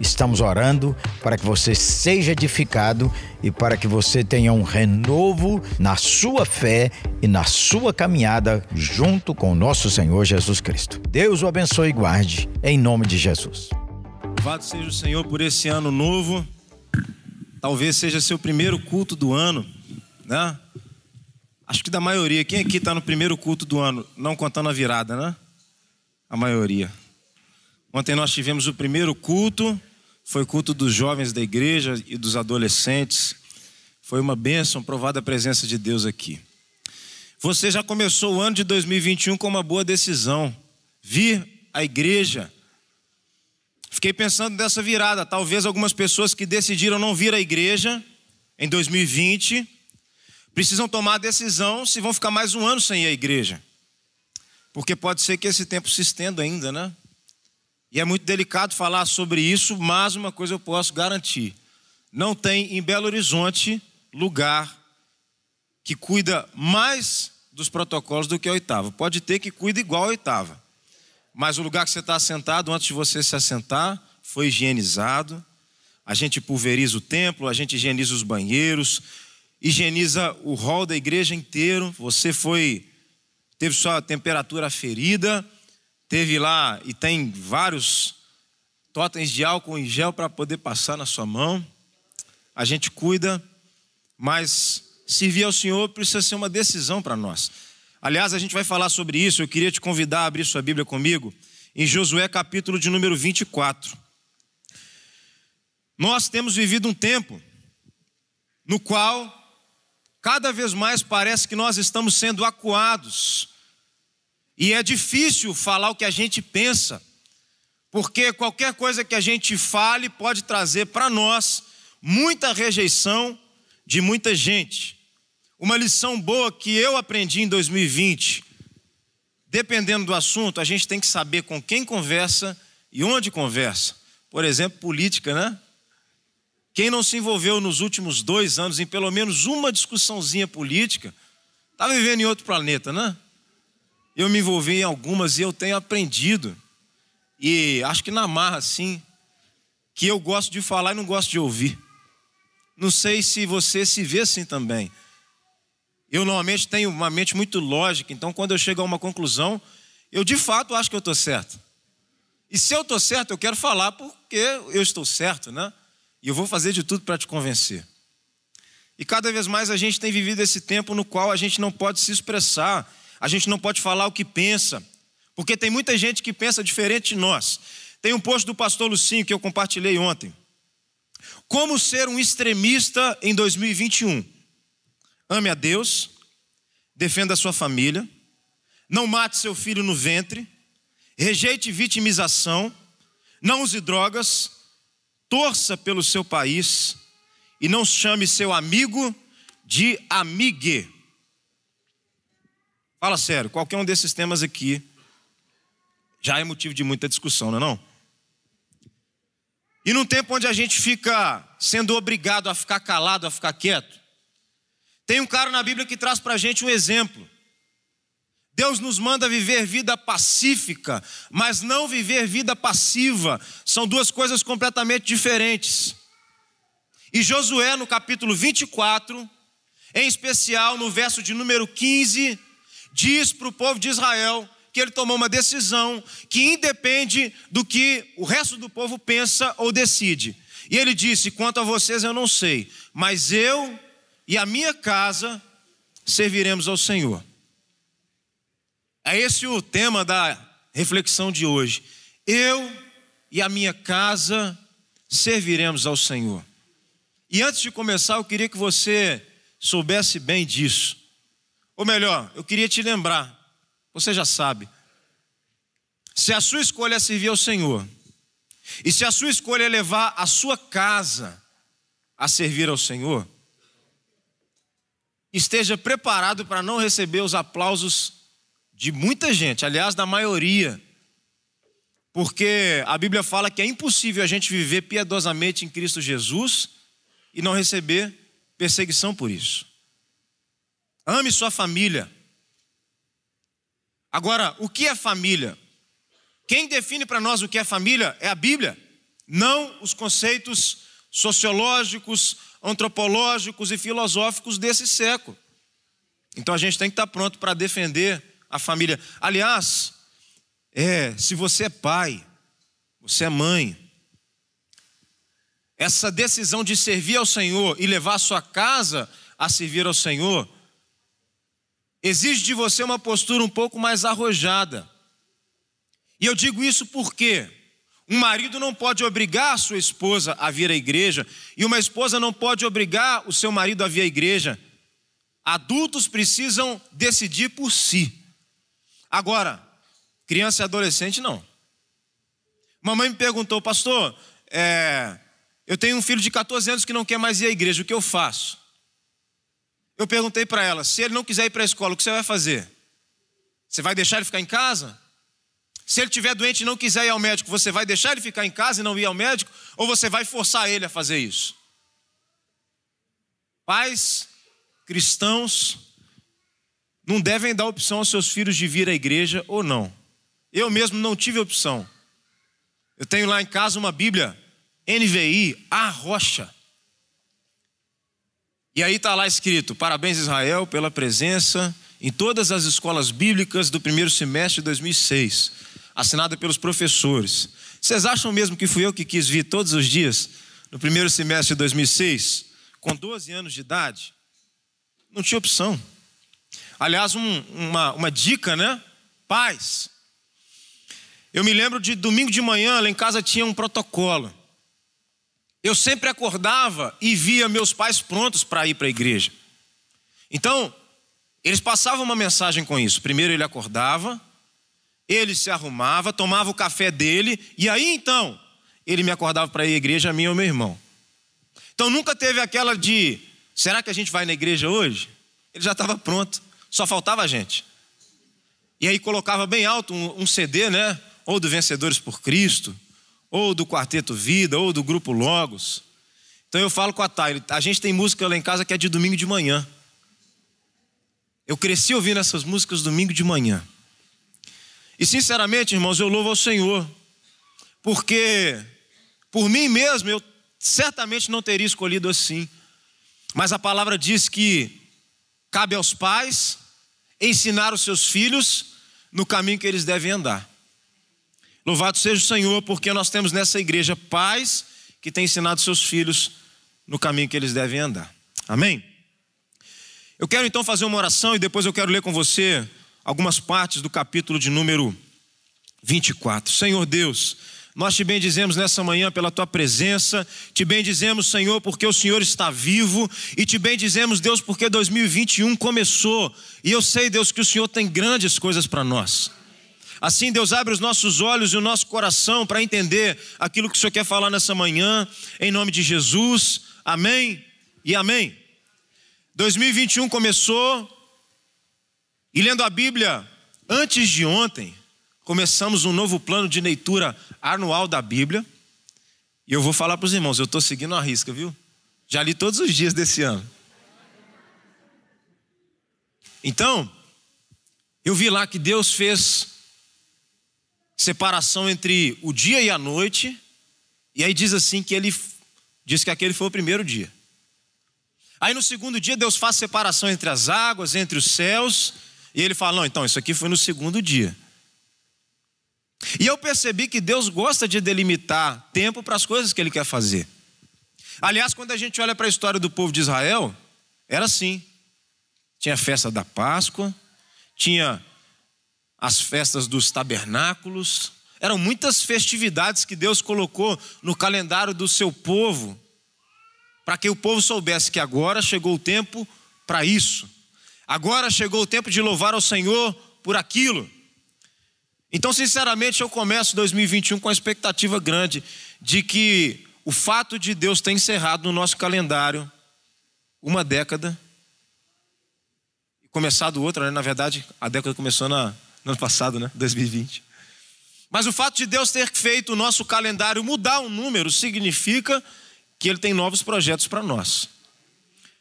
Estamos orando para que você seja edificado e para que você tenha um renovo na sua fé e na sua caminhada junto com o nosso Senhor Jesus Cristo. Deus o abençoe e guarde, em nome de Jesus. Louvado seja o Senhor por esse ano novo. Talvez seja seu primeiro culto do ano, né? Acho que da maioria. Quem aqui está no primeiro culto do ano, não contando a virada, né? A maioria. Ontem nós tivemos o primeiro culto, foi culto dos jovens da igreja e dos adolescentes. Foi uma bênção, provada a presença de Deus aqui. Você já começou o ano de 2021 com uma boa decisão: vir à igreja. Fiquei pensando nessa virada. Talvez algumas pessoas que decidiram não vir à igreja em 2020 precisam tomar a decisão se vão ficar mais um ano sem ir à igreja. Porque pode ser que esse tempo se estenda ainda, né? E é muito delicado falar sobre isso, mas uma coisa eu posso garantir: não tem em Belo Horizonte lugar que cuida mais dos protocolos do que a oitava. Pode ter que cuida igual a oitava. Mas o lugar que você está sentado, antes de você se assentar, foi higienizado. A gente pulveriza o templo, a gente higieniza os banheiros, higieniza o hall da igreja inteiro. Você foi, teve sua temperatura ferida, teve lá e tem vários totens de álcool em gel para poder passar na sua mão. A gente cuida, mas servir ao Senhor precisa ser uma decisão para nós. Aliás, a gente vai falar sobre isso. Eu queria te convidar a abrir sua Bíblia comigo em Josué, capítulo de número 24. Nós temos vivido um tempo no qual cada vez mais parece que nós estamos sendo acuados. E é difícil falar o que a gente pensa, porque qualquer coisa que a gente fale pode trazer para nós muita rejeição de muita gente. Uma lição boa que eu aprendi em 2020, dependendo do assunto, a gente tem que saber com quem conversa e onde conversa. Por exemplo, política, né? Quem não se envolveu nos últimos dois anos em pelo menos uma discussãozinha política, está vivendo em outro planeta, né? Eu me envolvi em algumas e eu tenho aprendido. E acho que na marra, sim, que eu gosto de falar e não gosto de ouvir. Não sei se você se vê assim também. Eu normalmente tenho uma mente muito lógica, então quando eu chego a uma conclusão, eu de fato acho que eu estou certo. E se eu estou certo, eu quero falar porque eu estou certo, né? E eu vou fazer de tudo para te convencer. E cada vez mais a gente tem vivido esse tempo no qual a gente não pode se expressar, a gente não pode falar o que pensa, porque tem muita gente que pensa diferente de nós. Tem um post do pastor Lucinho que eu compartilhei ontem. Como ser um extremista em 2021? Ame a Deus, defenda a sua família, não mate seu filho no ventre, rejeite vitimização, não use drogas, torça pelo seu país e não chame seu amigo de amigue. Fala sério, qualquer um desses temas aqui já é motivo de muita discussão, não é não? E num tempo onde a gente fica sendo obrigado a ficar calado, a ficar quieto, tem um cara na Bíblia que traz para a gente um exemplo. Deus nos manda viver vida pacífica, mas não viver vida passiva. São duas coisas completamente diferentes. E Josué, no capítulo 24, em especial no verso de número 15, diz para o povo de Israel que ele tomou uma decisão que independe do que o resto do povo pensa ou decide. E ele disse: Quanto a vocês eu não sei, mas eu e a minha casa serviremos ao Senhor. É esse o tema da reflexão de hoje. Eu e a minha casa serviremos ao Senhor. E antes de começar, eu queria que você soubesse bem disso. Ou melhor, eu queria te lembrar, você já sabe. Se a sua escolha é servir ao Senhor, e se a sua escolha é levar a sua casa a servir ao Senhor, esteja preparado para não receber os aplausos de muita gente, aliás, da maioria. Porque a Bíblia fala que é impossível a gente viver piedosamente em Cristo Jesus e não receber perseguição por isso. Ame sua família. Agora, o que é família? Quem define para nós o que é família é a Bíblia, não os conceitos sociológicos, antropológicos e filosóficos desse século. Então a gente tem que estar pronto para defender a família. Aliás, é, se você é pai, você é mãe, essa decisão de servir ao Senhor e levar a sua casa a servir ao Senhor exige de você uma postura um pouco mais arrojada. E eu digo isso porque um marido não pode obrigar a sua esposa a vir à igreja, e uma esposa não pode obrigar o seu marido a vir à igreja. Adultos precisam decidir por si. Agora, criança e adolescente não. Mamãe me perguntou, pastor, é, eu tenho um filho de 14 anos que não quer mais ir à igreja, o que eu faço? Eu perguntei para ela: se ele não quiser ir para a escola, o que você vai fazer? Você vai deixar ele ficar em casa? Se ele estiver doente e não quiser ir ao médico, você vai deixar ele ficar em casa e não ir ao médico? Ou você vai forçar ele a fazer isso? Pais cristãos não devem dar opção aos seus filhos de vir à igreja ou não. Eu mesmo não tive opção. Eu tenho lá em casa uma Bíblia NVI, a rocha. E aí está lá escrito: Parabéns, Israel, pela presença em todas as escolas bíblicas do primeiro semestre de 2006, assinada pelos professores. Vocês acham mesmo que fui eu que quis vir todos os dias no primeiro semestre de 2006, com 12 anos de idade? Não tinha opção. Aliás, um, uma, uma dica, né? Paz. Eu me lembro de domingo de manhã, lá em casa tinha um protocolo. Eu sempre acordava e via meus pais prontos para ir para a igreja. Então, eles passavam uma mensagem com isso. Primeiro ele acordava, ele se arrumava, tomava o café dele, e aí então ele me acordava para ir à igreja, a mim ou meu irmão. Então nunca teve aquela de: será que a gente vai na igreja hoje? Ele já estava pronto, só faltava a gente. E aí colocava bem alto um, um CD, né? Ou do Vencedores por Cristo, ou do Quarteto Vida, ou do Grupo Logos. Então eu falo com a Thay, a gente tem música lá em casa que é de domingo de manhã. Eu cresci ouvindo essas músicas domingo de manhã. E sinceramente, irmãos, eu louvo ao Senhor, porque por mim mesmo eu certamente não teria escolhido assim. Mas a palavra diz que cabe aos pais ensinar os seus filhos no caminho que eles devem andar. Louvado seja o Senhor, porque nós temos nessa igreja pais que têm ensinado seus filhos no caminho que eles devem andar. Amém? Eu quero então fazer uma oração e depois eu quero ler com você algumas partes do capítulo de número 24. Senhor Deus, nós te bendizemos nessa manhã pela tua presença, te bendizemos, Senhor, porque o Senhor está vivo, e te bendizemos, Deus, porque 2021 começou, e eu sei, Deus, que o Senhor tem grandes coisas para nós. Assim, Deus abre os nossos olhos e o nosso coração para entender aquilo que o Senhor quer falar nessa manhã, em nome de Jesus. Amém e amém. 2021 começou e lendo a Bíblia antes de ontem, começamos um novo plano de leitura anual da Bíblia. E eu vou falar para os irmãos, eu estou seguindo a risca, viu? Já li todos os dias desse ano. Então, eu vi lá que Deus fez separação entre o dia e a noite, e aí diz assim que ele diz que aquele foi o primeiro dia. Aí no segundo dia Deus faz separação entre as águas, entre os céus, e ele fala: "Não, então isso aqui foi no segundo dia". E eu percebi que Deus gosta de delimitar tempo para as coisas que ele quer fazer. Aliás, quando a gente olha para a história do povo de Israel, era assim. Tinha a festa da Páscoa, tinha as festas dos tabernáculos. Eram muitas festividades que Deus colocou no calendário do seu povo, para que o povo soubesse que agora chegou o tempo para isso. Agora chegou o tempo de louvar ao Senhor por aquilo. Então, sinceramente, eu começo 2021 com a expectativa grande de que o fato de Deus ter encerrado no nosso calendário uma década e começado outra, né? na verdade, a década começou na, no ano passado, né? 2020. Mas o fato de Deus ter feito o nosso calendário mudar um número significa que Ele tem novos projetos para nós.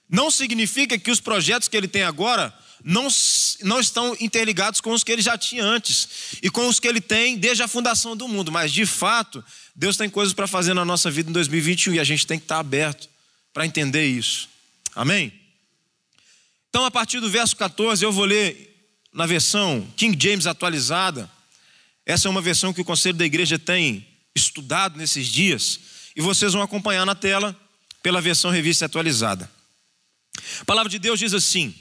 Não significa que os projetos que Ele tem agora não, não estão interligados com os que Ele já tinha antes e com os que Ele tem desde a fundação do mundo, mas de fato, Deus tem coisas para fazer na nossa vida em 2021 e a gente tem que estar aberto para entender isso. Amém? Então, a partir do verso 14, eu vou ler na versão King James atualizada. Essa é uma versão que o conselho da igreja tem estudado nesses dias, e vocês vão acompanhar na tela pela versão revista atualizada. A palavra de Deus diz assim: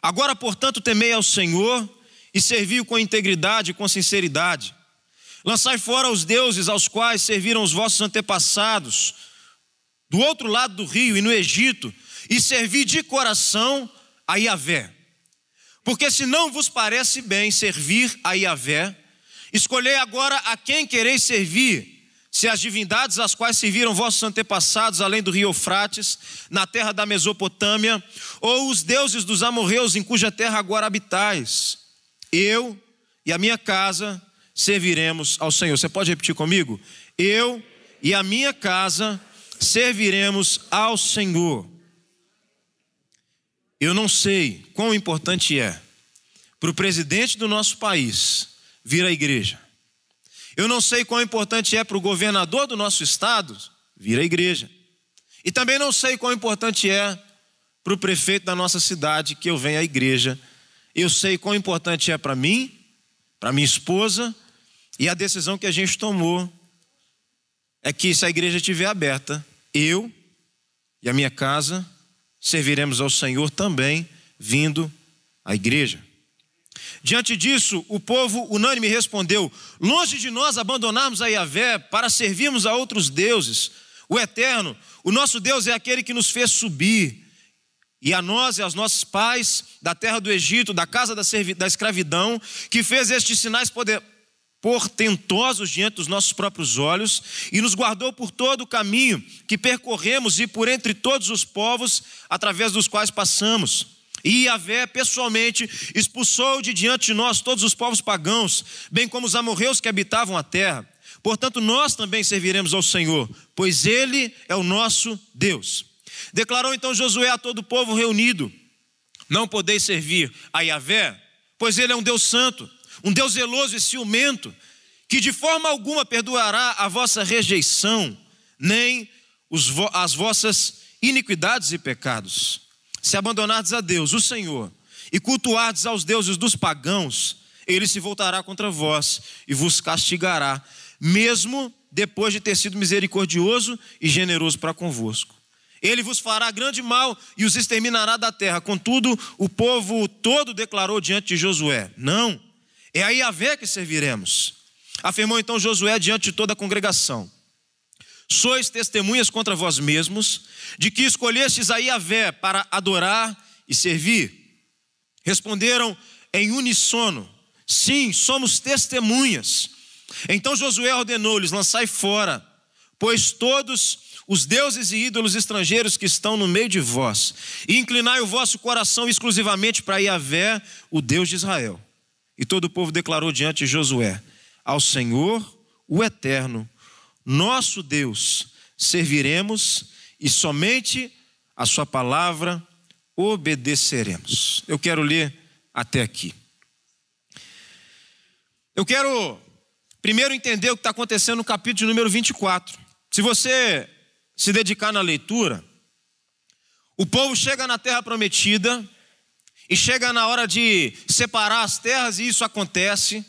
Agora, portanto, temei ao Senhor e servi-o com integridade e com sinceridade. Lançai fora os deuses aos quais serviram os vossos antepassados, do outro lado do rio e no Egito, e servi de coração a Yahvé. Porque se não vos parece bem servir a Yahvé, escolhei agora a quem quereis servir, se as divindades às quais serviram vossos antepassados, além do rio Eufrates, na terra da Mesopotâmia, ou os deuses dos amorreus em cuja terra agora habitais. Eu e a minha casa serviremos ao Senhor. Você pode repetir comigo? Eu e a minha casa serviremos ao Senhor. Eu não sei quão importante é para o presidente do nosso país vir à igreja. Eu não sei quão importante é para o governador do nosso estado vir à igreja. E também não sei quão importante é para o prefeito da nossa cidade que eu venha à igreja. Eu sei quão importante é para mim, para minha esposa, e a decisão que a gente tomou é que se a igreja estiver aberta, eu e a minha casa serviremos ao Senhor também vindo à igreja. Diante disso, o povo unânime respondeu: Longe de nós abandonarmos a Yahvé para servirmos a outros deuses. O Eterno, o nosso Deus é aquele que nos fez subir, e a nós e aos nossos pais da terra do Egito, da casa da, da escravidão, que fez estes sinais poder portentosos diante dos nossos próprios olhos e nos guardou por todo o caminho que percorremos e por entre todos os povos através dos quais passamos. E Yahvé pessoalmente expulsou de diante de nós todos os povos pagãos, bem como os amorreus que habitavam a terra. Portanto, nós também serviremos ao Senhor, pois Ele é o nosso Deus. Declarou então Josué a todo o povo reunido: Não podeis servir a Yahvé, pois Ele é um Deus santo um Deus zeloso e ciumento, que de forma alguma perdoará a vossa rejeição, nem as vossas iniquidades e pecados. Se abandonardes a Deus, o Senhor, e cultuardes aos deuses dos pagãos, ele se voltará contra vós e vos castigará, mesmo depois de ter sido misericordioso e generoso para convosco. Ele vos fará grande mal e os exterminará da terra. Contudo, o povo todo declarou diante de Josué: Não, é a Yahvé que serviremos. Afirmou então Josué diante de toda a congregação: Sois testemunhas contra vós mesmos de que escolhestes a Yahvé para adorar e servir. Responderam em unissono: Sim, somos testemunhas. Então Josué ordenou-lhes: Lançai fora, pois todos os deuses e ídolos estrangeiros que estão no meio de vós, e inclinai o vosso coração exclusivamente para Yahvé, o Deus de Israel. E todo o povo declarou diante de Josué: Ao Senhor, o Eterno, nosso Deus, serviremos e somente a Sua palavra obedeceremos. Eu quero ler até aqui. Eu quero primeiro entender o que está acontecendo no capítulo número 24. Se você se dedicar na leitura, o povo chega na terra prometida, e chega na hora de separar as terras e isso acontece.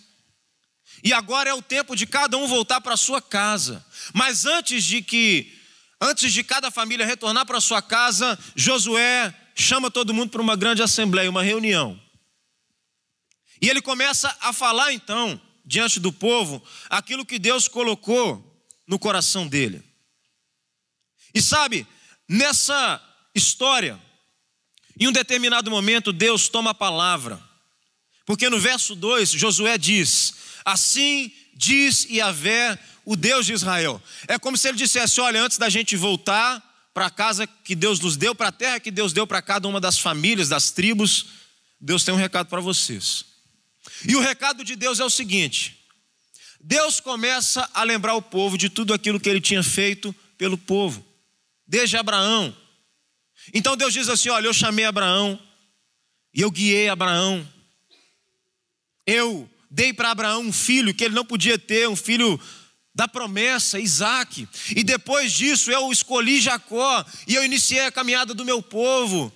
E agora é o tempo de cada um voltar para sua casa. Mas antes de que antes de cada família retornar para sua casa, Josué chama todo mundo para uma grande assembleia, uma reunião. E ele começa a falar então diante do povo aquilo que Deus colocou no coração dele. E sabe, nessa história em um determinado momento, Deus toma a palavra, porque no verso 2, Josué diz: Assim diz Yahvé, o Deus de Israel. É como se ele dissesse: Olha, antes da gente voltar para a casa que Deus nos deu, para a terra que Deus deu para cada uma das famílias, das tribos, Deus tem um recado para vocês. E o recado de Deus é o seguinte: Deus começa a lembrar o povo de tudo aquilo que ele tinha feito pelo povo, desde Abraão. Então Deus diz assim: Olha, eu chamei Abraão, e eu guiei Abraão, eu dei para Abraão um filho que ele não podia ter, um filho da promessa, Isaac. E depois disso eu escolhi Jacó e eu iniciei a caminhada do meu povo.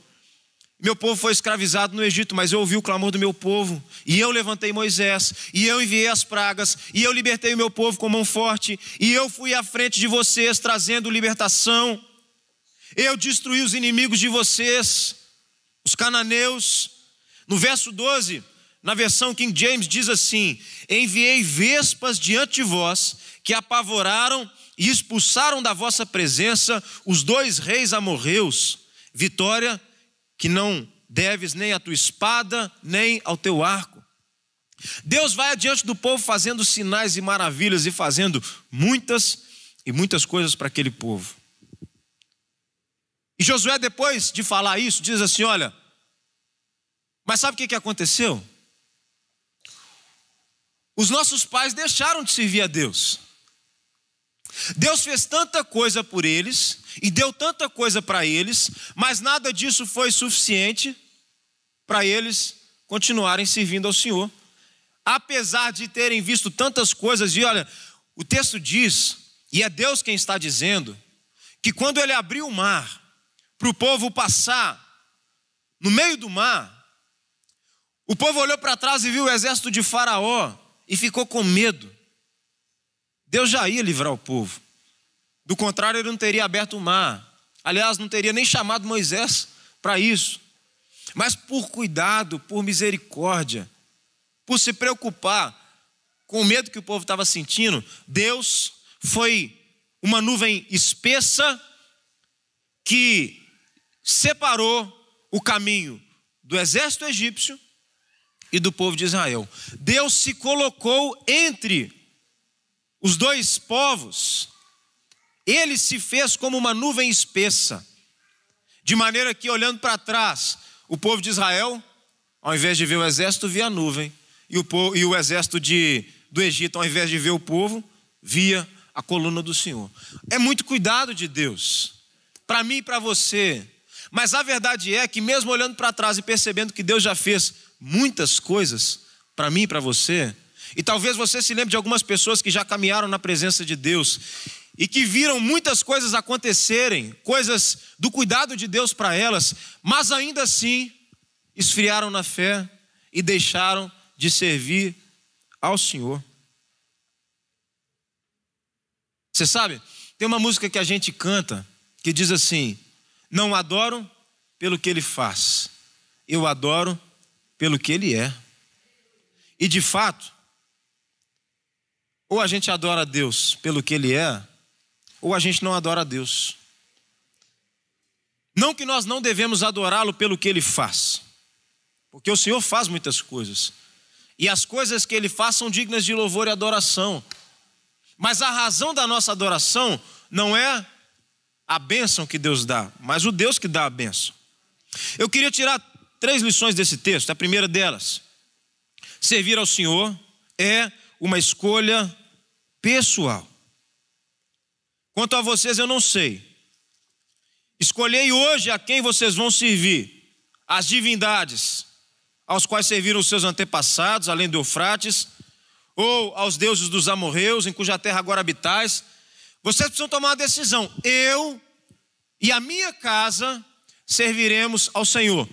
Meu povo foi escravizado no Egito, mas eu ouvi o clamor do meu povo, e eu levantei Moisés, e eu enviei as pragas, e eu libertei o meu povo com mão forte, e eu fui à frente de vocês trazendo libertação. Eu destruí os inimigos de vocês, os cananeus. No verso 12, na versão King James, diz assim: Enviei vespas diante de vós, que apavoraram e expulsaram da vossa presença os dois reis amorreus. Vitória que não deves nem à tua espada, nem ao teu arco. Deus vai adiante do povo fazendo sinais e maravilhas e fazendo muitas e muitas coisas para aquele povo. E Josué, depois de falar isso, diz assim: Olha, mas sabe o que, que aconteceu? Os nossos pais deixaram de servir a Deus. Deus fez tanta coisa por eles e deu tanta coisa para eles, mas nada disso foi suficiente para eles continuarem servindo ao Senhor. Apesar de terem visto tantas coisas, e olha, o texto diz, e é Deus quem está dizendo, que quando ele abriu o mar para o povo passar no meio do mar, o povo olhou para trás e viu o exército de Faraó e ficou com medo. Deus já ia livrar o povo. Do contrário, ele não teria aberto o mar. Aliás, não teria nem chamado Moisés para isso. Mas por cuidado, por misericórdia, por se preocupar com o medo que o povo estava sentindo, Deus foi uma nuvem espessa que separou o caminho do exército egípcio e do povo de Israel. Deus se colocou entre os dois povos, ele se fez como uma nuvem espessa, de maneira que, olhando para trás, o povo de Israel, ao invés de ver o exército, via a nuvem, e o, povo, e o exército de, do Egito, ao invés de ver o povo, via a coluna do Senhor. É muito cuidado de Deus, para mim e para você. Mas a verdade é que, mesmo olhando para trás e percebendo que Deus já fez muitas coisas para mim e para você, e talvez você se lembre de algumas pessoas que já caminharam na presença de Deus e que viram muitas coisas acontecerem, coisas do cuidado de Deus para elas, mas ainda assim esfriaram na fé e deixaram de servir ao Senhor. Você sabe, tem uma música que a gente canta que diz assim: Não adoro pelo que ele faz, eu adoro pelo que ele é. E de fato, ou a gente adora a Deus pelo que Ele é, ou a gente não adora a Deus. Não que nós não devemos adorá-lo pelo que Ele faz, porque o Senhor faz muitas coisas, e as coisas que Ele faz são dignas de louvor e adoração, mas a razão da nossa adoração não é a bênção que Deus dá, mas o Deus que dá a bênção. Eu queria tirar três lições desse texto. A primeira delas, servir ao Senhor é uma escolha pessoal. Quanto a vocês, eu não sei. Escolhei hoje a quem vocês vão servir. As divindades aos quais serviram os seus antepassados, além do Eufrates, ou aos deuses dos amorreus, em cuja terra agora habitais. Vocês precisam tomar uma decisão. Eu e a minha casa serviremos ao Senhor.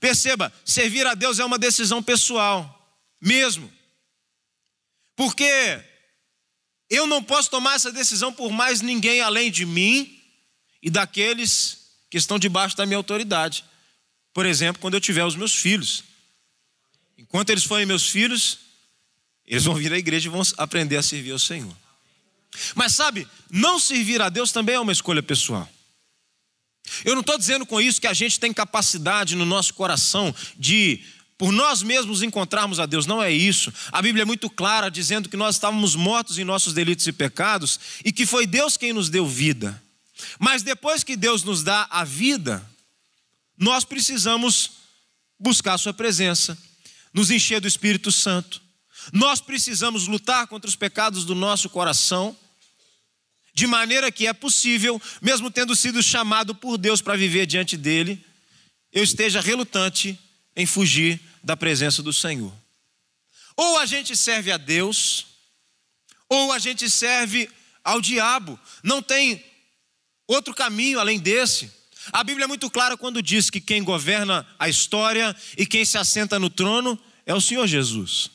Perceba, servir a Deus é uma decisão pessoal, mesmo. Porque eu não posso tomar essa decisão por mais ninguém além de mim e daqueles que estão debaixo da minha autoridade. Por exemplo, quando eu tiver os meus filhos. Enquanto eles forem meus filhos, eles vão vir à igreja e vão aprender a servir ao Senhor. Mas sabe, não servir a Deus também é uma escolha pessoal. Eu não estou dizendo com isso que a gente tem capacidade no nosso coração de por nós mesmos encontrarmos a Deus, não é isso. A Bíblia é muito clara dizendo que nós estávamos mortos em nossos delitos e pecados e que foi Deus quem nos deu vida. Mas depois que Deus nos dá a vida, nós precisamos buscar Sua presença, nos encher do Espírito Santo, Nós precisamos lutar contra os pecados do nosso coração, de maneira que é possível, mesmo tendo sido chamado por Deus para viver diante dele, eu esteja relutante em fugir da presença do Senhor. Ou a gente serve a Deus, ou a gente serve ao diabo. Não tem outro caminho além desse. A Bíblia é muito clara quando diz que quem governa a história e quem se assenta no trono é o Senhor Jesus.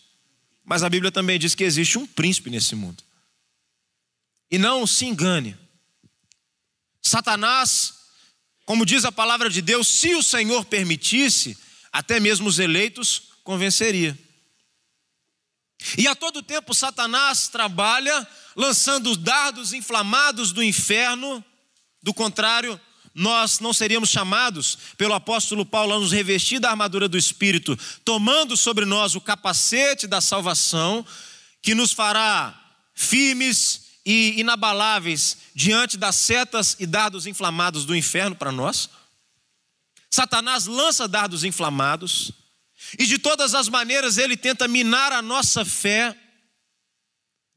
Mas a Bíblia também diz que existe um príncipe nesse mundo. E não se engane. Satanás, como diz a palavra de Deus, se o Senhor permitisse, até mesmo os eleitos convenceria. E a todo tempo Satanás trabalha lançando dardos inflamados do inferno, do contrário, nós não seríamos chamados pelo apóstolo Paulo a nos revestir da armadura do Espírito, tomando sobre nós o capacete da salvação, que nos fará firmes e inabaláveis diante das setas e dardos inflamados do inferno para nós. Satanás lança dardos inflamados, e de todas as maneiras ele tenta minar a nossa fé,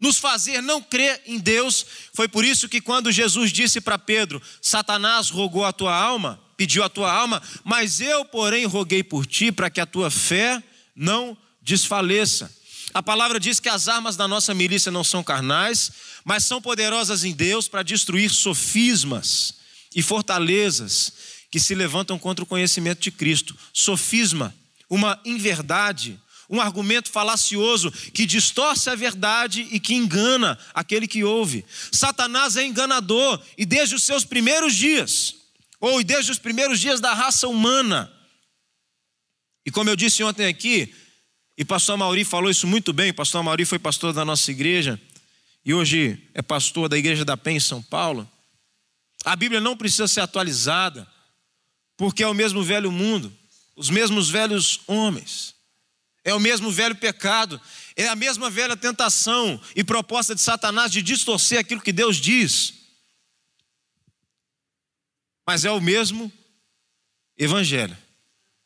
nos fazer não crer em Deus. Foi por isso que quando Jesus disse para Pedro: Satanás rogou a tua alma, pediu a tua alma, mas eu, porém, roguei por ti para que a tua fé não desfaleça. A palavra diz que as armas da nossa milícia não são carnais, mas são poderosas em Deus para destruir sofismas e fortalezas que se levantam contra o conhecimento de Cristo. Sofisma uma inverdade, um argumento falacioso que distorce a verdade e que engana aquele que ouve. Satanás é enganador e desde os seus primeiros dias, ou desde os primeiros dias da raça humana. E como eu disse ontem aqui, e pastor Mauri falou isso muito bem, pastor Mauri foi pastor da nossa igreja e hoje é pastor da igreja da Penha em São Paulo. A Bíblia não precisa ser atualizada, porque é o mesmo velho mundo os mesmos velhos homens, é o mesmo velho pecado, é a mesma velha tentação e proposta de Satanás de distorcer aquilo que Deus diz. Mas é o mesmo evangelho.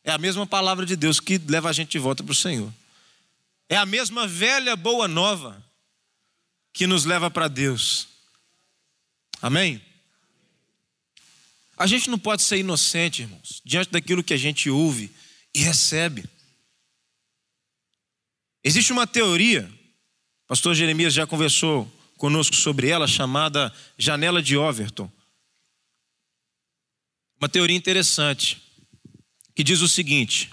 É a mesma palavra de Deus que leva a gente de volta para o Senhor. É a mesma velha boa nova que nos leva para Deus. Amém? A gente não pode ser inocente, irmãos, diante daquilo que a gente ouve e recebe. Existe uma teoria, o pastor Jeremias já conversou conosco sobre ela, chamada janela de Overton. Uma teoria interessante, que diz o seguinte: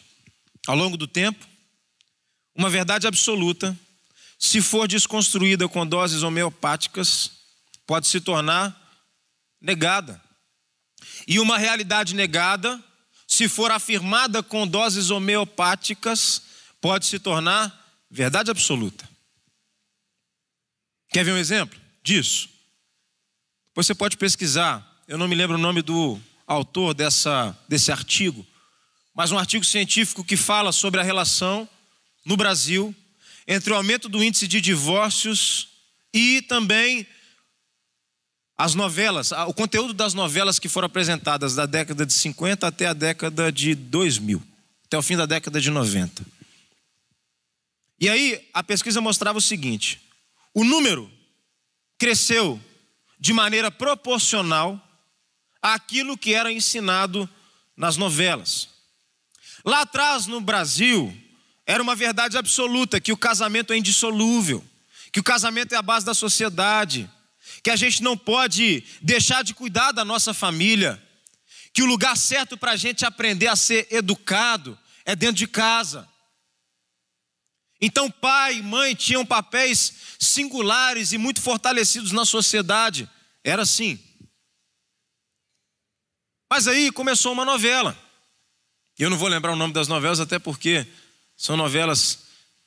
ao longo do tempo, uma verdade absoluta, se for desconstruída com doses homeopáticas, pode se tornar negada. E uma realidade negada, se for afirmada com doses homeopáticas, pode se tornar verdade absoluta. Quer ver um exemplo disso? Você pode pesquisar, eu não me lembro o nome do autor dessa, desse artigo, mas um artigo científico que fala sobre a relação no Brasil entre o aumento do índice de divórcios e também as novelas, o conteúdo das novelas que foram apresentadas da década de 50 até a década de 2000, até o fim da década de 90. E aí a pesquisa mostrava o seguinte: o número cresceu de maneira proporcional àquilo que era ensinado nas novelas. Lá atrás no Brasil, era uma verdade absoluta que o casamento é indissolúvel, que o casamento é a base da sociedade que a gente não pode deixar de cuidar da nossa família, que o lugar certo para a gente aprender a ser educado é dentro de casa. Então, pai e mãe tinham papéis singulares e muito fortalecidos na sociedade. Era assim. Mas aí começou uma novela. Eu não vou lembrar o nome das novelas, até porque são novelas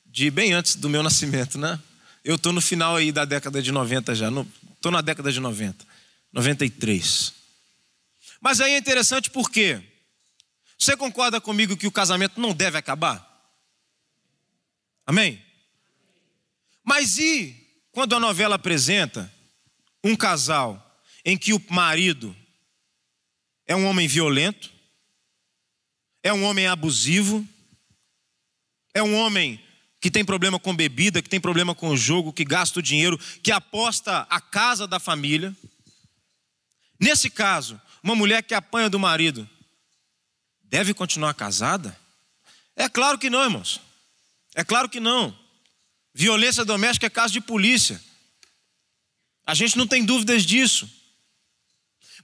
de bem antes do meu nascimento, né? Eu estou no final aí da década de 90 já, estou na década de 90, 93. Mas aí é interessante porque você concorda comigo que o casamento não deve acabar? Amém? Mas e quando a novela apresenta um casal em que o marido é um homem violento, é um homem abusivo, é um homem que tem problema com bebida, que tem problema com jogo, que gasta o dinheiro, que aposta a casa da família. Nesse caso, uma mulher que apanha do marido deve continuar casada? É claro que não, irmãos. É claro que não. Violência doméstica é caso de polícia. A gente não tem dúvidas disso.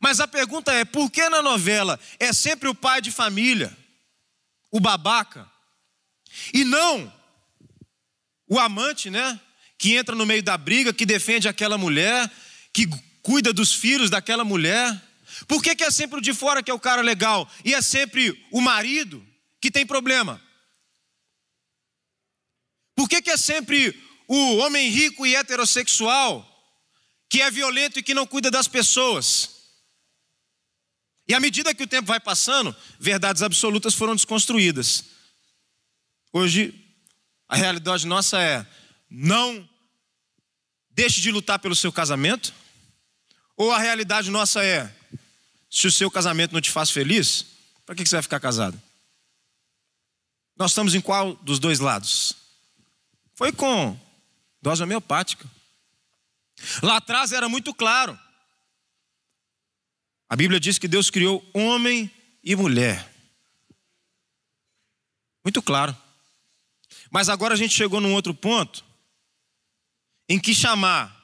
Mas a pergunta é: por que na novela é sempre o pai de família, o babaca, e não o amante, né? Que entra no meio da briga, que defende aquela mulher, que cuida dos filhos daquela mulher? Por que, que é sempre o de fora que é o cara legal e é sempre o marido que tem problema? Por que, que é sempre o homem rico e heterossexual que é violento e que não cuida das pessoas? E à medida que o tempo vai passando, verdades absolutas foram desconstruídas. Hoje, a realidade nossa é: não deixe de lutar pelo seu casamento, ou a realidade nossa é: se o seu casamento não te faz feliz, para que você vai ficar casado? Nós estamos em qual dos dois lados? Foi com dose homeopática. Lá atrás era muito claro. A Bíblia diz que Deus criou homem e mulher. Muito claro. Mas agora a gente chegou num outro ponto em que chamar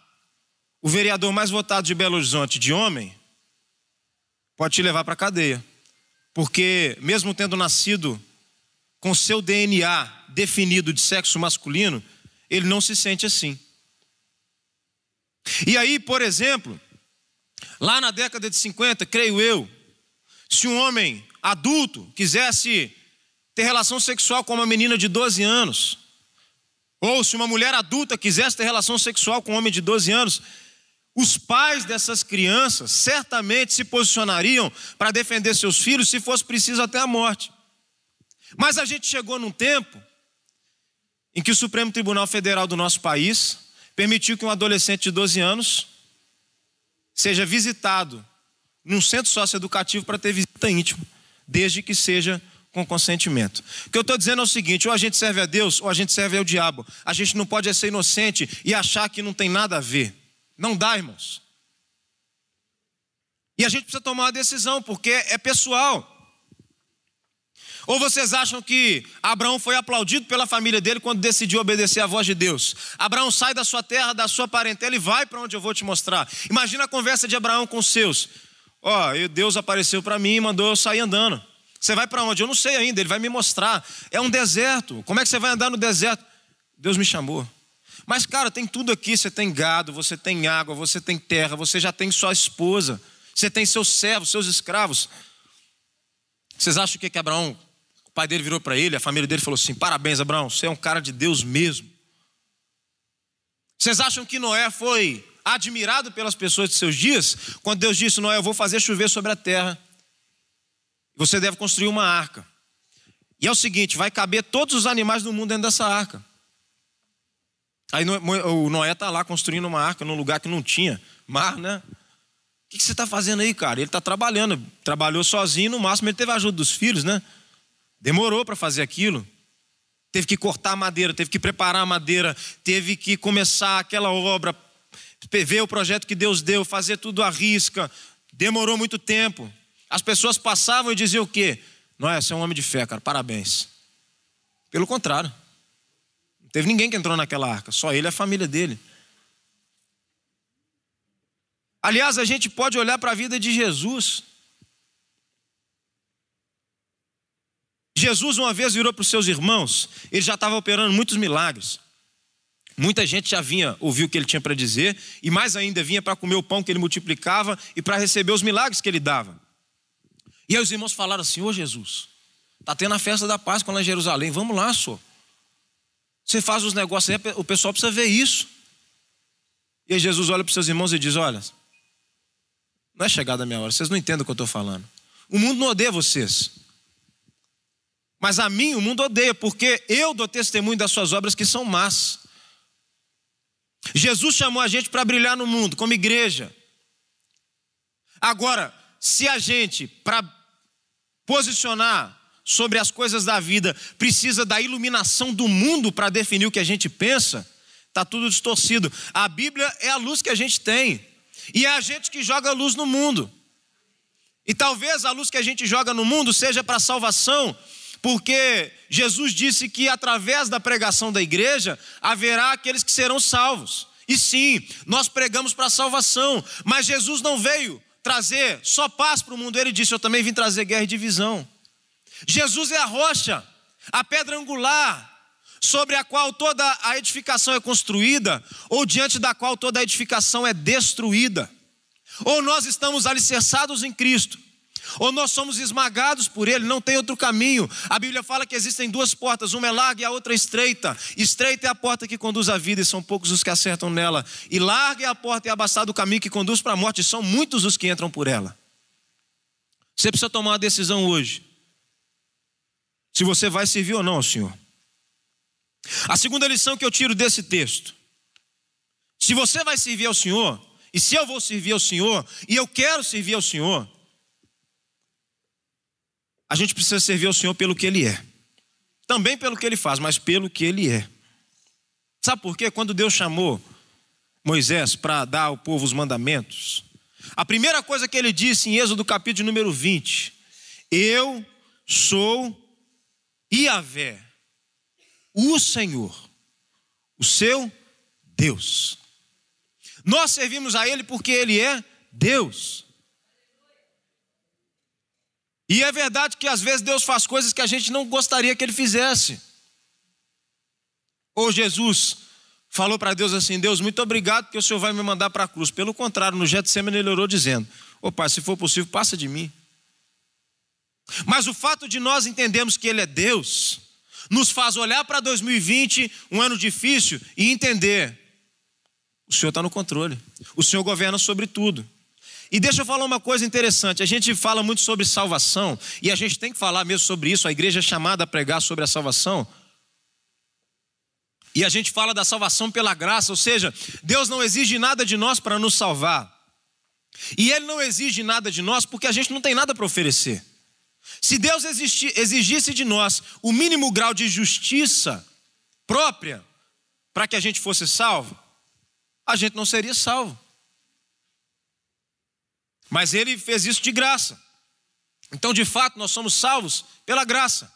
o vereador mais votado de Belo Horizonte de homem pode te levar para a cadeia. Porque, mesmo tendo nascido com seu DNA definido de sexo masculino, ele não se sente assim. E aí, por exemplo, lá na década de 50, creio eu, se um homem adulto quisesse ter relação sexual com uma menina de 12 anos, ou se uma mulher adulta quisesse ter relação sexual com um homem de 12 anos, os pais dessas crianças certamente se posicionariam para defender seus filhos se fosse preciso até a morte. Mas a gente chegou num tempo em que o Supremo Tribunal Federal do nosso país permitiu que um adolescente de 12 anos seja visitado num centro socioeducativo para ter visita íntima, desde que seja com consentimento. O que eu estou dizendo é o seguinte: ou a gente serve a Deus, ou a gente serve ao diabo. A gente não pode ser inocente e achar que não tem nada a ver. Não dá, irmãos. E a gente precisa tomar uma decisão, porque é pessoal. Ou vocês acham que Abraão foi aplaudido pela família dele quando decidiu obedecer à voz de Deus? Abraão sai da sua terra, da sua parentela e vai para onde eu vou te mostrar. Imagina a conversa de Abraão com os seus. Ó, oh, Deus apareceu para mim e mandou eu sair andando. Você vai para onde? Eu não sei ainda, ele vai me mostrar. É um deserto. Como é que você vai andar no deserto? Deus me chamou. Mas, cara, tem tudo aqui: você tem gado, você tem água, você tem terra, você já tem sua esposa, você tem seus servos, seus escravos. Vocês acham que, que Abraão, pai dele virou para ele, a família dele falou assim: parabéns, Abraão, você é um cara de Deus mesmo. Vocês acham que Noé foi admirado pelas pessoas de seus dias, quando Deus disse: Noé, eu vou fazer chover sobre a terra, você deve construir uma arca. E é o seguinte: vai caber todos os animais do mundo dentro dessa arca. Aí o Noé está lá construindo uma arca num lugar que não tinha mar, né? O que você está fazendo aí, cara? Ele está trabalhando, trabalhou sozinho, no máximo ele teve a ajuda dos filhos, né? Demorou para fazer aquilo. Teve que cortar a madeira, teve que preparar a madeira, teve que começar aquela obra, ver o projeto que Deus deu, fazer tudo à risca. Demorou muito tempo. As pessoas passavam e diziam o quê? Noé, você é um homem de fé, cara, parabéns. Pelo contrário. Não teve ninguém que entrou naquela arca, só ele e a família dele. Aliás, a gente pode olhar para a vida de Jesus. Jesus uma vez virou para os seus irmãos, ele já estava operando muitos milagres. Muita gente já vinha ouvir o que ele tinha para dizer, e mais ainda vinha para comer o pão que ele multiplicava e para receber os milagres que ele dava. E aí os irmãos falaram assim: Ô Jesus, está tendo a festa da Páscoa lá em Jerusalém, vamos lá, senhor. Você faz os negócios aí, o pessoal precisa ver isso. E aí Jesus olha para os seus irmãos e diz: Olha, não é chegada a minha hora, vocês não entendem o que eu estou falando. O mundo não odeia vocês. Mas a mim o mundo odeia, porque eu dou testemunho das suas obras que são más. Jesus chamou a gente para brilhar no mundo, como igreja. Agora, se a gente, para posicionar sobre as coisas da vida precisa da iluminação do mundo para definir o que a gente pensa, está tudo distorcido. A Bíblia é a luz que a gente tem, e é a gente que joga luz no mundo. E talvez a luz que a gente joga no mundo seja para salvação, porque Jesus disse que através da pregação da igreja haverá aqueles que serão salvos. E sim, nós pregamos para salvação, mas Jesus não veio trazer só paz para o mundo, ele disse: Eu também vim trazer guerra e divisão. Jesus é a rocha, a pedra angular, sobre a qual toda a edificação é construída, ou diante da qual toda a edificação é destruída. Ou nós estamos alicerçados em Cristo, ou nós somos esmagados por Ele, não tem outro caminho. A Bíblia fala que existem duas portas, uma é larga e a outra é estreita. Estreita é a porta que conduz à vida, e são poucos os que acertam nela. E larga é a porta e abastado o caminho que conduz para a morte, e são muitos os que entram por ela. Você precisa tomar uma decisão hoje se você vai servir ou não ao Senhor. A segunda lição que eu tiro desse texto: se você vai servir ao Senhor, e se eu vou servir ao Senhor, e eu quero servir ao Senhor, a gente precisa servir ao Senhor pelo que Ele é. Também pelo que Ele faz, mas pelo que Ele é. Sabe por quê? Quando Deus chamou Moisés para dar ao povo os mandamentos, a primeira coisa que ele disse em Êxodo capítulo número 20: Eu sou Iavé, o Senhor, o seu Deus. Nós servimos a Ele porque Ele é Deus. E é verdade que às vezes Deus faz coisas que a gente não gostaria que Ele fizesse. Ou Jesus falou para Deus assim: Deus, muito obrigado que o Senhor vai me mandar para a cruz. Pelo contrário, no Getsemane ele orou dizendo: Ô Pai, se for possível, passa de mim. Mas o fato de nós entendermos que Ele é Deus, nos faz olhar para 2020, um ano difícil, e entender: o Senhor está no controle, o Senhor governa sobre tudo. E deixa eu falar uma coisa interessante: a gente fala muito sobre salvação, e a gente tem que falar mesmo sobre isso, a igreja é chamada a pregar sobre a salvação. E a gente fala da salvação pela graça, ou seja, Deus não exige nada de nós para nos salvar. E Ele não exige nada de nós porque a gente não tem nada para oferecer. Se Deus exigisse de nós o mínimo grau de justiça própria para que a gente fosse salvo, a gente não seria salvo. Mas Ele fez isso de graça. Então, de fato, nós somos salvos pela graça.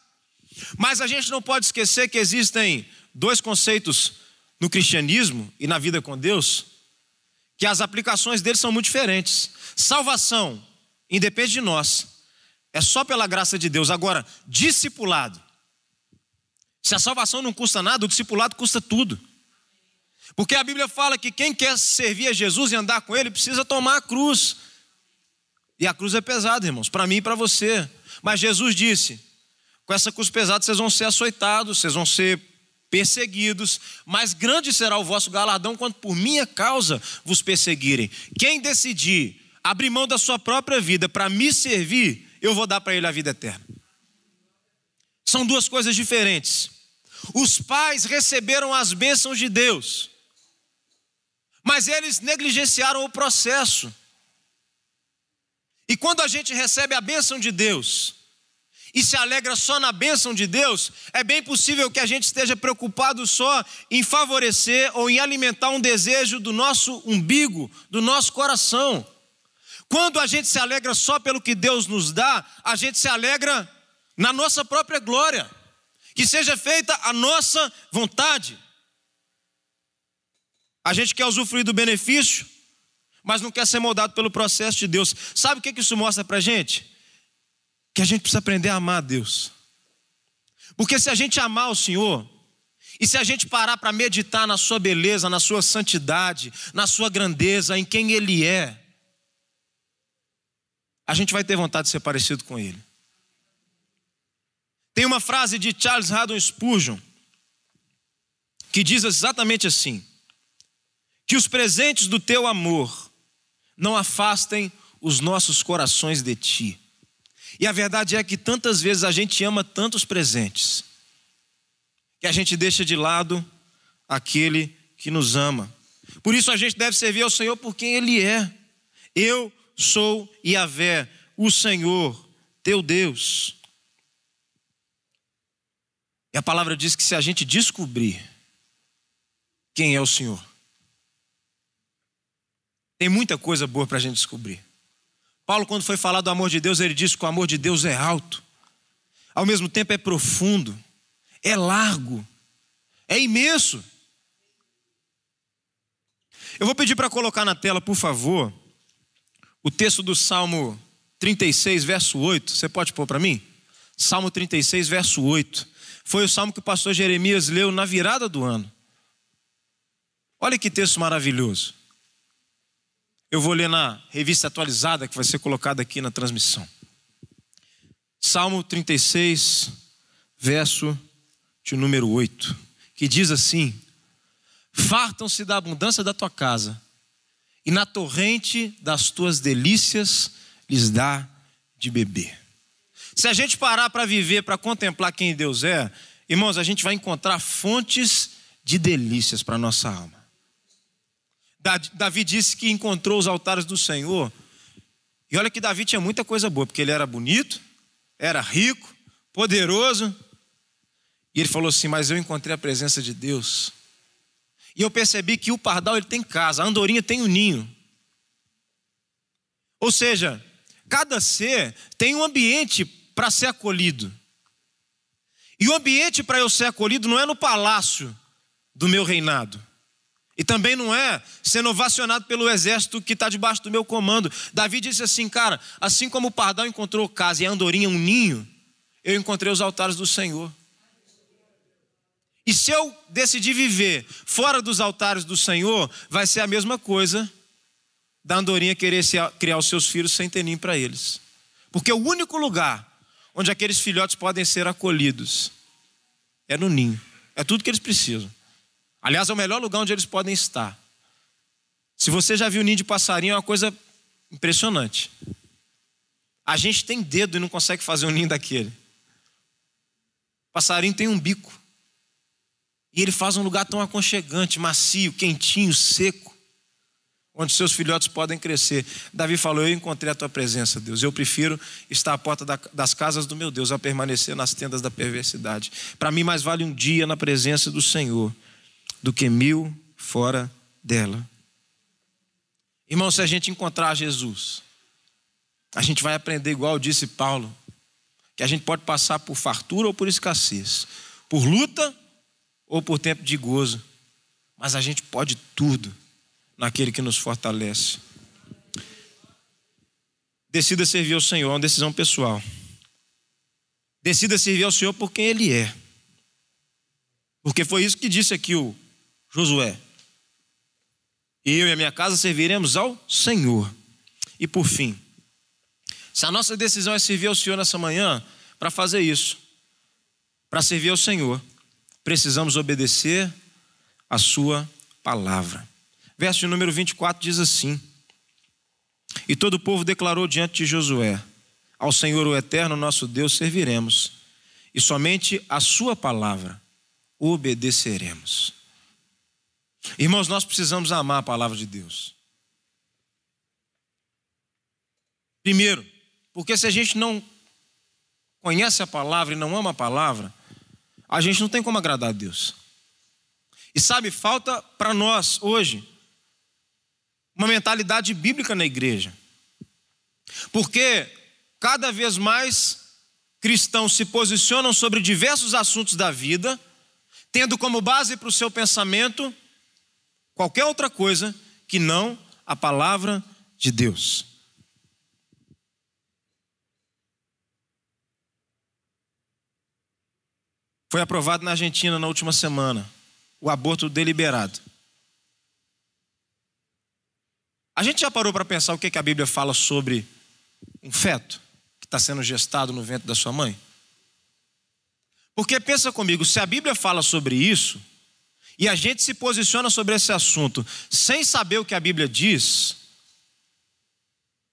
Mas a gente não pode esquecer que existem dois conceitos no cristianismo e na vida com Deus, que as aplicações deles são muito diferentes. Salvação independe de nós, é só pela graça de Deus. Agora, discipulado. Se a salvação não custa nada, o discipulado custa tudo. Porque a Bíblia fala que quem quer servir a Jesus e andar com Ele precisa tomar a cruz. E a cruz é pesada, irmãos, para mim e para você. Mas Jesus disse: com essa cruz pesada vocês vão ser açoitados, vocês vão ser perseguidos, mas grande será o vosso galardão quando por minha causa vos perseguirem. Quem decidir abrir mão da sua própria vida para me servir, eu vou dar para ele a vida eterna. São duas coisas diferentes. Os pais receberam as bênçãos de Deus, mas eles negligenciaram o processo. E quando a gente recebe a bênção de Deus e se alegra só na bênção de Deus, é bem possível que a gente esteja preocupado só em favorecer ou em alimentar um desejo do nosso umbigo, do nosso coração. Quando a gente se alegra só pelo que Deus nos dá, a gente se alegra na nossa própria glória. Que seja feita a nossa vontade. A gente quer usufruir do benefício, mas não quer ser moldado pelo processo de Deus. Sabe o que isso mostra para gente? Que a gente precisa aprender a amar a Deus. Porque se a gente amar o Senhor, e se a gente parar para meditar na Sua beleza, na Sua santidade, na Sua grandeza, em quem Ele é, a gente vai ter vontade de ser parecido com ele. Tem uma frase de Charles Haddon Spurgeon que diz exatamente assim: que os presentes do teu amor não afastem os nossos corações de ti. E a verdade é que tantas vezes a gente ama tantos presentes que a gente deixa de lado aquele que nos ama. Por isso a gente deve servir ao Senhor por quem Ele é. Eu sou Yahvé, o Senhor, teu Deus. E a palavra diz que se a gente descobrir quem é o Senhor, tem muita coisa boa para a gente descobrir. Paulo, quando foi falar do amor de Deus, ele disse que o amor de Deus é alto, ao mesmo tempo é profundo, é largo, é imenso. Eu vou pedir para colocar na tela, por favor, o texto do Salmo 36, verso 8. Você pode pôr para mim? Salmo 36, verso 8. Foi o salmo que o pastor Jeremias leu na virada do ano. Olha que texto maravilhoso. Eu vou ler na revista atualizada que vai ser colocada aqui na transmissão. Salmo 36, verso de número 8, que diz assim: Fartam-se da abundância da tua casa, e na torrente das tuas delícias lhes dá de beber. Se a gente parar para viver, para contemplar quem Deus é, irmãos, a gente vai encontrar fontes de delícias para nossa alma. Davi disse que encontrou os altares do Senhor. E olha que Davi tinha muita coisa boa, porque ele era bonito, era rico, poderoso. E ele falou assim: Mas eu encontrei a presença de Deus. E eu percebi que o pardal ele tem casa, a andorinha tem o um ninho. Ou seja, cada ser tem um ambiente para ser acolhido. E o ambiente para eu ser acolhido não é no palácio do meu reinado. E também não é sendo ovacionado pelo exército que está debaixo do meu comando. Davi disse assim, cara, assim como o pardal encontrou casa e a andorinha um ninho, eu encontrei os altares do Senhor. E se eu decidir viver fora dos altares do Senhor, vai ser a mesma coisa da andorinha querer criar os seus filhos sem ter ninho para eles. Porque o único lugar onde aqueles filhotes podem ser acolhidos é no ninho. É tudo que eles precisam. Aliás, é o melhor lugar onde eles podem estar. Se você já viu ninho de passarinho, é uma coisa impressionante. A gente tem dedo e não consegue fazer um ninho daquele. passarinho tem um bico. E ele faz um lugar tão aconchegante, macio, quentinho, seco, onde seus filhotes podem crescer. Davi falou: Eu encontrei a tua presença, Deus. Eu prefiro estar à porta das casas do meu Deus a permanecer nas tendas da perversidade. Para mim, mais vale um dia na presença do Senhor do que mil fora dela. Irmão, se a gente encontrar Jesus, a gente vai aprender, igual disse Paulo, que a gente pode passar por fartura ou por escassez, por luta ou por tempo de gozo, mas a gente pode tudo naquele que nos fortalece. Decida servir ao Senhor, é uma decisão pessoal. Decida servir ao Senhor por quem Ele é. Porque foi isso que disse aqui o Josué. Eu e a minha casa serviremos ao Senhor. E por fim, se a nossa decisão é servir ao Senhor nessa manhã, para fazer isso, para servir ao Senhor, precisamos obedecer a Sua palavra. Verso número 24 diz assim: E todo o povo declarou diante de Josué: Ao Senhor o eterno nosso Deus serviremos, e somente a Sua palavra obedeceremos. Irmãos, nós precisamos amar a palavra de Deus. Primeiro, porque se a gente não conhece a palavra e não ama a palavra, a gente não tem como agradar a Deus. E sabe, falta para nós hoje uma mentalidade bíblica na igreja. Porque cada vez mais cristãos se posicionam sobre diversos assuntos da vida, tendo como base para o seu pensamento qualquer outra coisa que não a palavra de Deus. Foi aprovado na Argentina na última semana o aborto deliberado. A gente já parou para pensar o que, que a Bíblia fala sobre um feto que está sendo gestado no ventre da sua mãe? Porque pensa comigo, se a Bíblia fala sobre isso, e a gente se posiciona sobre esse assunto sem saber o que a Bíblia diz,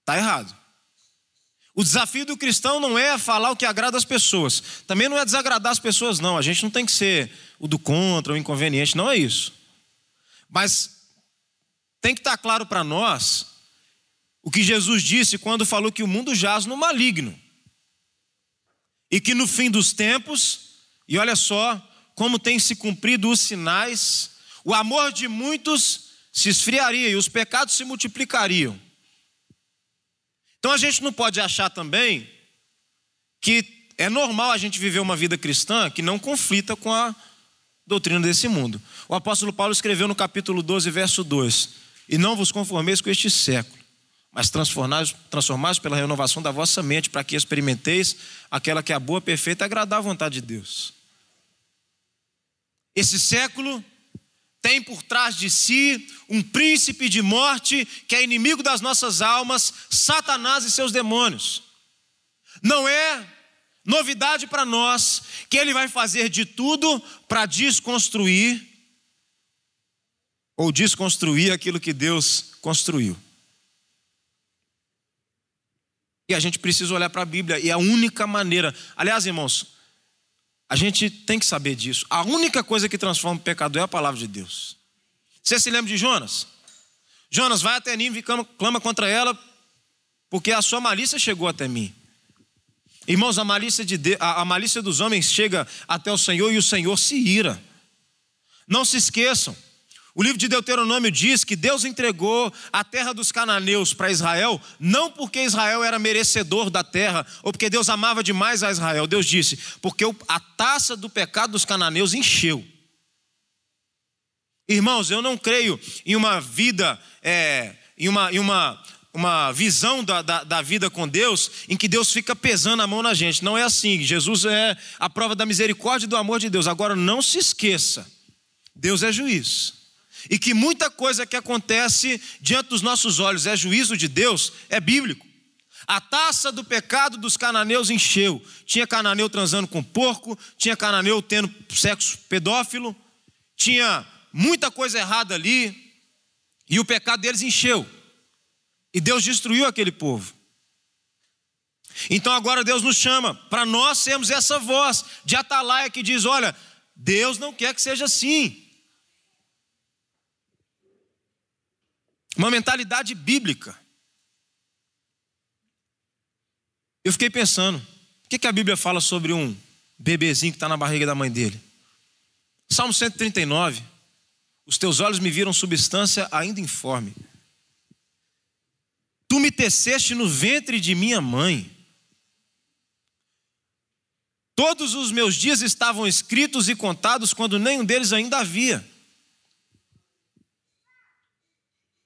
está errado. O desafio do cristão não é falar o que agrada as pessoas. Também não é desagradar as pessoas, não. A gente não tem que ser o do contra, o inconveniente, não é isso. Mas tem que estar claro para nós o que Jesus disse quando falou que o mundo jaz no maligno. E que no fim dos tempos, E olha só como tem se cumprido os sinais, o amor de muitos se esfriaria e os pecados se multiplicariam. Então a gente não pode achar também que é normal a gente viver uma vida cristã que não conflita com a doutrina desse mundo. O apóstolo Paulo escreveu no capítulo 12, verso 2: E não vos conformeis com este século, mas transformais pela renovação da vossa mente, para que experimenteis aquela que é a boa, perfeita e agradável vontade de Deus. Esse século tem por trás de si um príncipe de morte que é inimigo das nossas almas, Satanás e seus demônios. Não é novidade para nós que ele vai fazer de tudo para desconstruir ou desconstruir aquilo que Deus construiu. E a gente precisa olhar para a Bíblia, e a única maneira, aliás, irmãos, a gente tem que saber disso. A única coisa que transforma o pecador é a palavra de Deus. Você se lembra de Jonas? Jonas vai até Nínive e clama contra ela, porque a sua malícia chegou até mim. Irmãos, a malícia, de a malícia dos homens chega até o Senhor e o Senhor se ira. Não se esqueçam, o livro de Deuteronômio diz que Deus entregou a terra dos cananeus para Israel, não porque Israel era merecedor da terra, ou porque Deus amava demais a Israel. Deus disse, porque a taça do pecado dos cananeus encheu. Irmãos, eu não creio em uma vida, é, em, uma, em uma, uma visão da, da, da, vida com Deus, em que Deus fica pesando a mão na gente. Não é assim. Jesus é a prova da misericórdia e do amor de Deus. Agora, não se esqueça: Deus é juiz e que muita coisa que acontece diante dos nossos olhos é juízo de Deus, é bíblico. A taça do pecado dos cananeus encheu. Tinha cananeu transando com porco, tinha cananeu tendo sexo pedófilo, tinha muita coisa errada ali, e o pecado deles encheu. E Deus destruiu aquele povo. Então agora Deus nos chama para nós sermos essa voz de atalaia que diz: olha, Deus não quer que seja assim. Uma mentalidade bíblica. Eu fiquei pensando, o que, que a Bíblia fala sobre um bebezinho que está na barriga da mãe dele? Salmo 139. Os teus olhos me viram substância ainda informe. Tu me teceste no ventre de minha mãe. Todos os meus dias estavam escritos e contados quando nenhum deles ainda havia.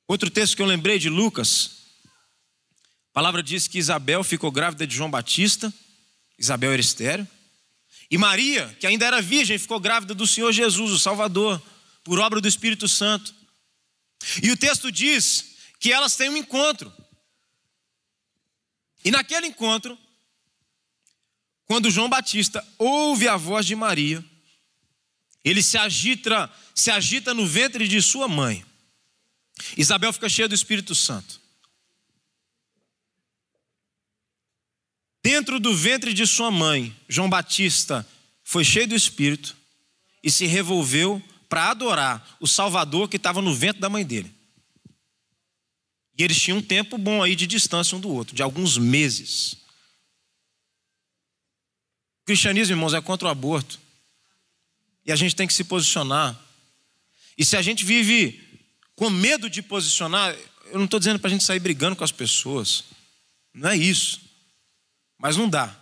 Outro texto que eu lembrei de Lucas, a palavra diz que Isabel ficou grávida de João Batista, Isabel era estéreo, e Maria, que ainda era virgem, ficou grávida do Senhor Jesus, o Salvador, por obra do Espírito Santo. E o texto diz que elas têm um encontro. E naquele encontro, quando João Batista ouve a voz de Maria, ele se agita, se agita no ventre de sua mãe. Isabel fica cheia do Espírito Santo. Dentro do ventre de sua mãe, João Batista foi cheio do Espírito e se revolveu para adorar o Salvador que estava no ventre da mãe dele. E eles tinham um tempo bom aí de distância um do outro, de alguns meses. O cristianismo, irmãos, é contra o aborto. E a gente tem que se posicionar. E se a gente vive com medo de posicionar, eu não estou dizendo para a gente sair brigando com as pessoas, não é isso. Mas não dá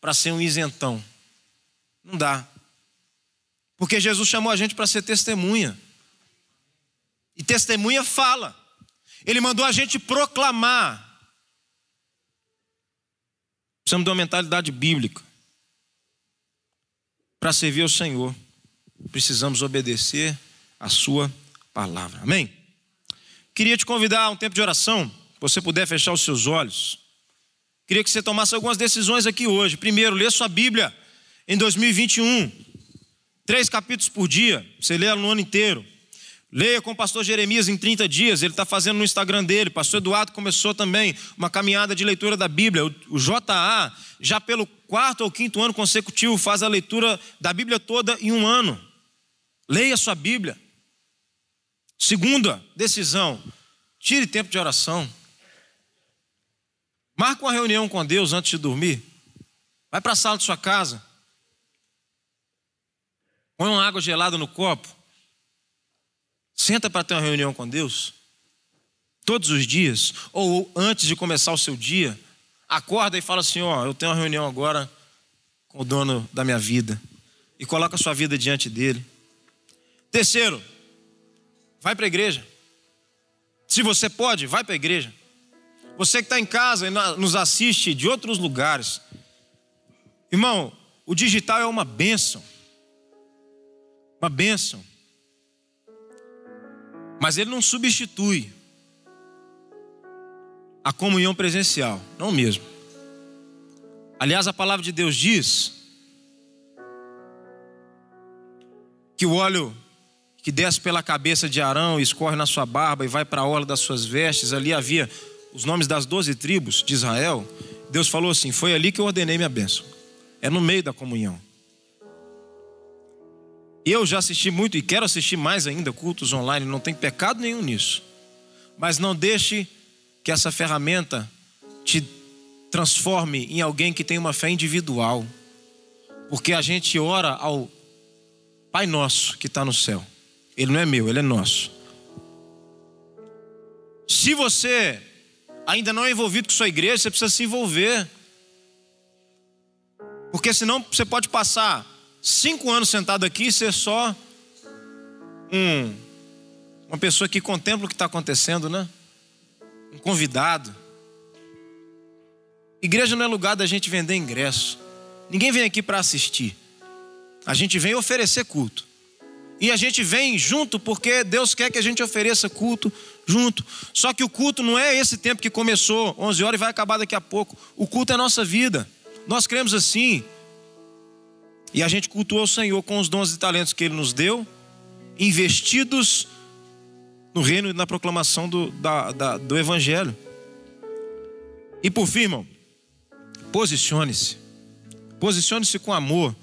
para ser um isentão, não dá. Porque Jesus chamou a gente para ser testemunha, e testemunha fala, Ele mandou a gente proclamar. Precisamos de uma mentalidade bíblica. Para servir ao Senhor, precisamos obedecer a Sua palavra. Amém? Queria te convidar a um tempo de oração, você puder fechar os seus olhos. Queria que você tomasse algumas decisões aqui hoje. Primeiro, lê sua Bíblia em 2021. Três capítulos por dia, você lê no ano inteiro. Leia com o pastor Jeremias em 30 dias, ele está fazendo no Instagram dele. Pastor Eduardo começou também uma caminhada de leitura da Bíblia. O JA, já pelo quarto ou quinto ano consecutivo, faz a leitura da Bíblia toda em um ano. Leia sua Bíblia. Segunda decisão: tire tempo de oração. Marque uma reunião com Deus antes de dormir. Vai para a sala de sua casa. põe uma água gelada no copo, senta para ter uma reunião com Deus, todos os dias, ou antes de começar o seu dia, acorda e fala assim: Ó, eu tenho uma reunião agora com o dono da minha vida, e coloca a sua vida diante dele. Terceiro, vai para a igreja. Se você pode, vai para a igreja. Você que está em casa e nos assiste de outros lugares, irmão, o digital é uma bênção. Uma bênção. Mas ele não substitui a comunhão presencial, não mesmo. Aliás, a palavra de Deus diz que o óleo que desce pela cabeça de Arão, escorre na sua barba e vai para a orla das suas vestes, ali havia os nomes das doze tribos de Israel. Deus falou assim: Foi ali que eu ordenei minha bênção. É no meio da comunhão. Eu já assisti muito e quero assistir mais ainda cultos online, não tem pecado nenhum nisso. Mas não deixe que essa ferramenta te transforme em alguém que tem uma fé individual. Porque a gente ora ao Pai Nosso que está no céu. Ele não é meu, ele é nosso. Se você ainda não é envolvido com sua igreja, você precisa se envolver. Porque senão você pode passar cinco anos sentado aqui e ser só um, uma pessoa que contempla o que está acontecendo, né? Um convidado. Igreja não é lugar da gente vender ingresso. Ninguém vem aqui para assistir. A gente vem oferecer culto. E a gente vem junto porque Deus quer que a gente ofereça culto junto. Só que o culto não é esse tempo que começou, 11 horas e vai acabar daqui a pouco. O culto é a nossa vida. Nós cremos assim. E a gente cultuou o Senhor com os dons e talentos que Ele nos deu, investidos no reino e na proclamação do, da, da, do Evangelho. E por fim, irmão, posicione-se. Posicione-se com amor.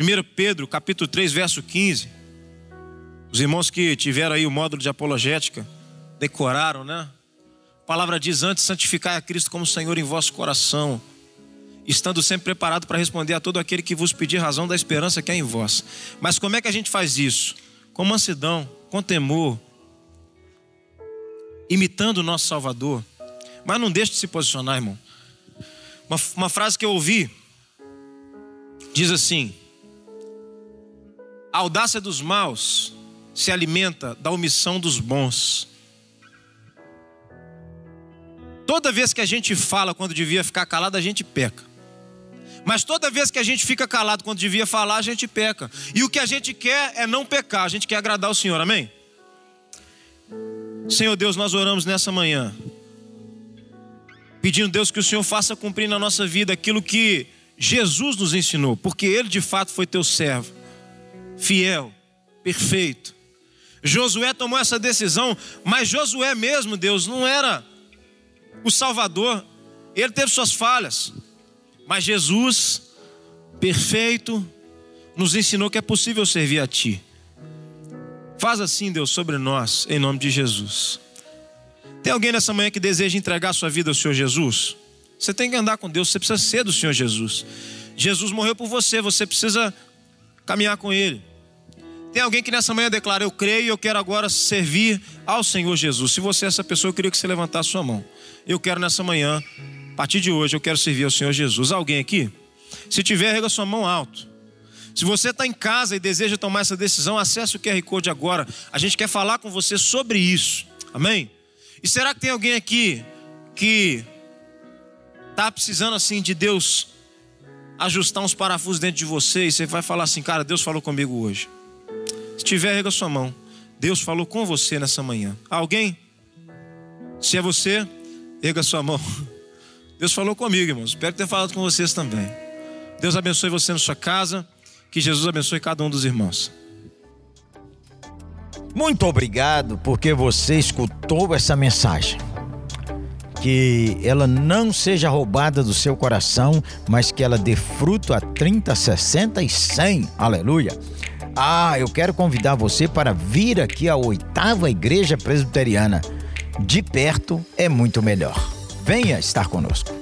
1 Pedro, capítulo 3, verso 15. Os irmãos que tiveram aí o módulo de apologética, decoraram, né? A palavra diz: Antes santificar a Cristo como Senhor em vosso coração estando sempre preparado para responder a todo aquele que vos pedir razão da esperança que é em vós. Mas como é que a gente faz isso? Com mansidão, com temor, imitando o nosso Salvador. Mas não deixe de se posicionar, irmão. Uma, uma frase que eu ouvi diz assim: A audácia dos maus se alimenta da omissão dos bons. Toda vez que a gente fala quando devia ficar calado, a gente peca. Mas toda vez que a gente fica calado quando devia falar, a gente peca. E o que a gente quer é não pecar, a gente quer agradar o Senhor, amém? Senhor Deus, nós oramos nessa manhã, pedindo, Deus, que o Senhor faça cumprir na nossa vida aquilo que Jesus nos ensinou, porque Ele de fato foi teu servo, fiel, perfeito. Josué tomou essa decisão, mas Josué mesmo, Deus, não era o Salvador, ele teve suas falhas. Mas Jesus, perfeito, nos ensinou que é possível servir a Ti. Faz assim, Deus, sobre nós, em nome de Jesus. Tem alguém nessa manhã que deseja entregar sua vida ao Senhor Jesus? Você tem que andar com Deus, você precisa ser do Senhor Jesus. Jesus morreu por você, você precisa caminhar com Ele. Tem alguém que nessa manhã declara: Eu creio e eu quero agora servir ao Senhor Jesus. Se você é essa pessoa, eu queria que você levantasse sua mão. Eu quero nessa manhã a partir de hoje eu quero servir ao Senhor Jesus. Alguém aqui? Se tiver, rega sua mão alto. Se você está em casa e deseja tomar essa decisão, acesse o QR Code agora. A gente quer falar com você sobre isso. Amém? E será que tem alguém aqui que está precisando assim de Deus ajustar uns parafusos dentro de você e você vai falar assim, cara, Deus falou comigo hoje. Se tiver, rega sua mão. Deus falou com você nessa manhã. Alguém? Se é você, erga sua mão. Deus falou comigo, irmãos. Espero ter falado com vocês também. Deus abençoe você na sua casa. Que Jesus abençoe cada um dos irmãos. Muito obrigado porque você escutou essa mensagem. Que ela não seja roubada do seu coração, mas que ela dê fruto a 30, 60 e 100. Aleluia. Ah, eu quero convidar você para vir aqui à oitava Igreja Presbiteriana. De perto é muito melhor. Venha estar conosco.